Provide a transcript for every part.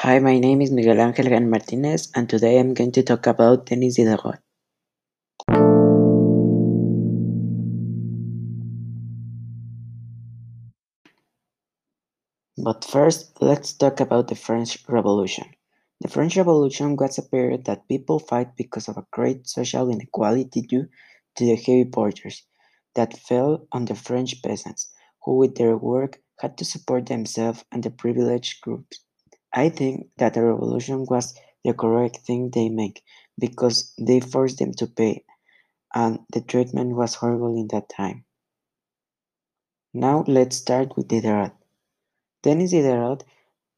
Hi, my name is Miguel Ángel Gan Martinez, and today I'm going to talk about Denis Diderot. But first, let's talk about the French Revolution. The French Revolution was a period that people fight because of a great social inequality due to the heavy borders that fell on the French peasants, who with their work had to support themselves and the privileged groups. I think that the revolution was the correct thing they make because they forced them to pay, and the treatment was horrible in that time. Now let's start with Diderot. Denis Diderot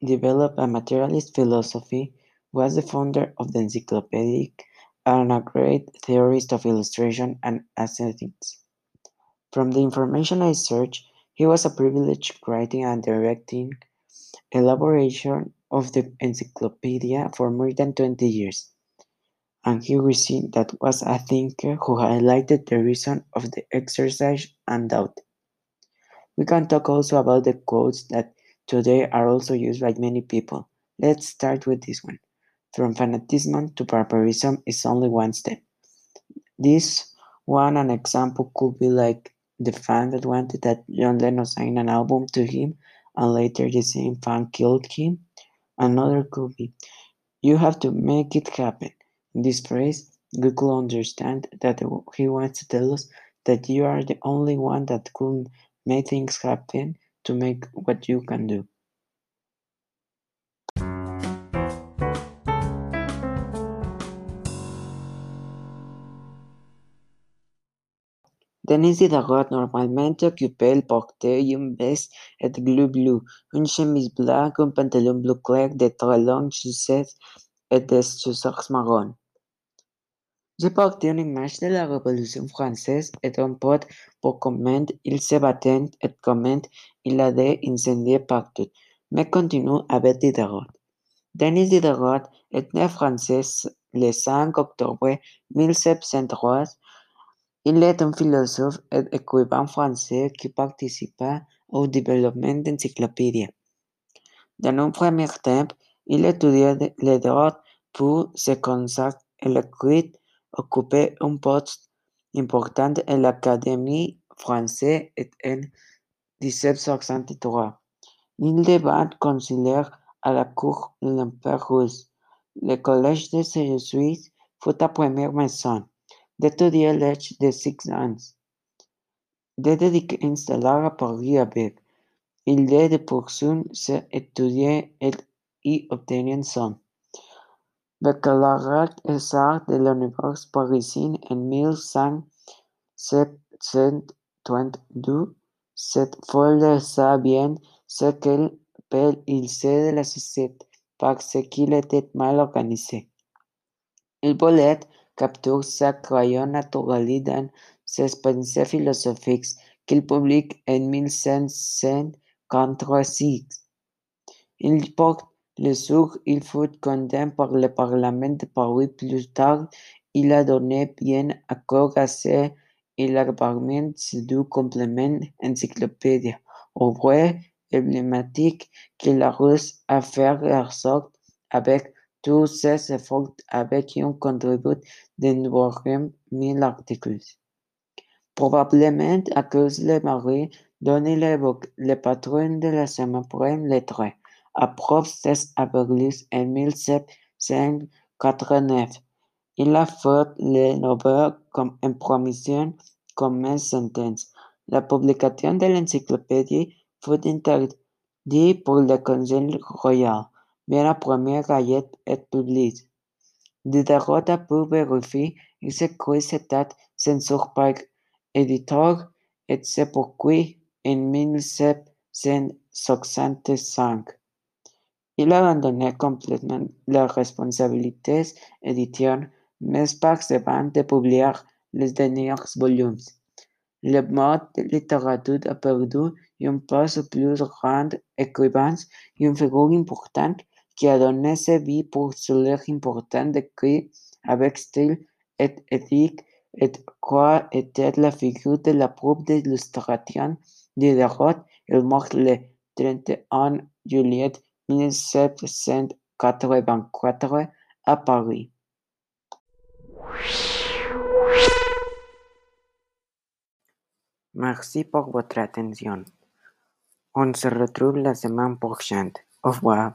developed a materialist philosophy, was the founder of the encyclopedic, and a great theorist of illustration and aesthetics. From the information I searched, he was a privileged writing and directing elaboration of the encyclopedia for more than 20 years, and he received that was a thinker who highlighted the reason of the exercise and doubt. We can talk also about the quotes that today are also used by many people. Let's start with this one. From fanatism to barbarism is only one step. This one an example could be like the fan that wanted that John Lennon sign an album to him and later the same fan killed him. Another could be, you have to make it happen. In this phrase, could understand that he wants to tell us that you are the only one that could make things happen to make what you can do. Denis Diderot normalmente occupait le porteuil veste et bleu bleu, une chemise blanche, un pantalon bleu clair, de très longues chaussettes et des chaussures marron. Je portais une image de la Révolution française et un pot pour comment il se battait et comment il a incendié partout. Mais continue avec Diderot. Denis Diderot est né français le 5 octobre 1703 il est un philosophe et écrivain français qui participa au développement d'encyclopédies. Dans un premier temps, il étudia le droit pour se consacrer à l'écrit, occuper un poste important à l'Académie française en 1763. Il devint conseiller à la cour de l'Empire russe. Le collège des Jésuites fut sa première maison. Dette gjelder de siktede. Desde de que instalara podría ver y ley de producción se estudia el, y obtenían son. Baccalaureat Esar de la Universidad Parisien en 1722 se fue forlesa bien ce qu'elle per il sait de la société parce qu'il était mal organisé. Il voulait capture sa crayon naturelle dans ses pensées philosophiques qu'il publie en 1546. Il porte le jour il fut condamné par le Parlement de Paris plus tard, il a donné bien accord à ce élargissement du complément encyclopédia, vrai emblématique que la Russe a fait en sorte avec tous ces efforts avec un contribut d'environ mille articles. Probablement à cause de mari dont il évoque le patron de la semaine prenne le trait, approche des aveugles en 1789. Il a fait le nouveau comme impromission comme sentence. La publication de l'encyclopédie fut interdite pour le Conseil royal mais la première gallette est publique. Diderot a pu vérifier que c'était censure par éditeur et c'est pourquoi en 1765 il a abandonné complètement les responsabilités édition, mais par ventes de publier les derniers volumes. Le mode de littérature a perdu une place plus grande écrivains et une figure importante vie pour l'air important d'écrire avec et éthique et quoi était la figure de la preuve d'illustration Diderot. Il mort le 31 juillet 1700 1984 à Paris. Merci pour votre attention. On se retrouve la semaine prochaine. Au revoir.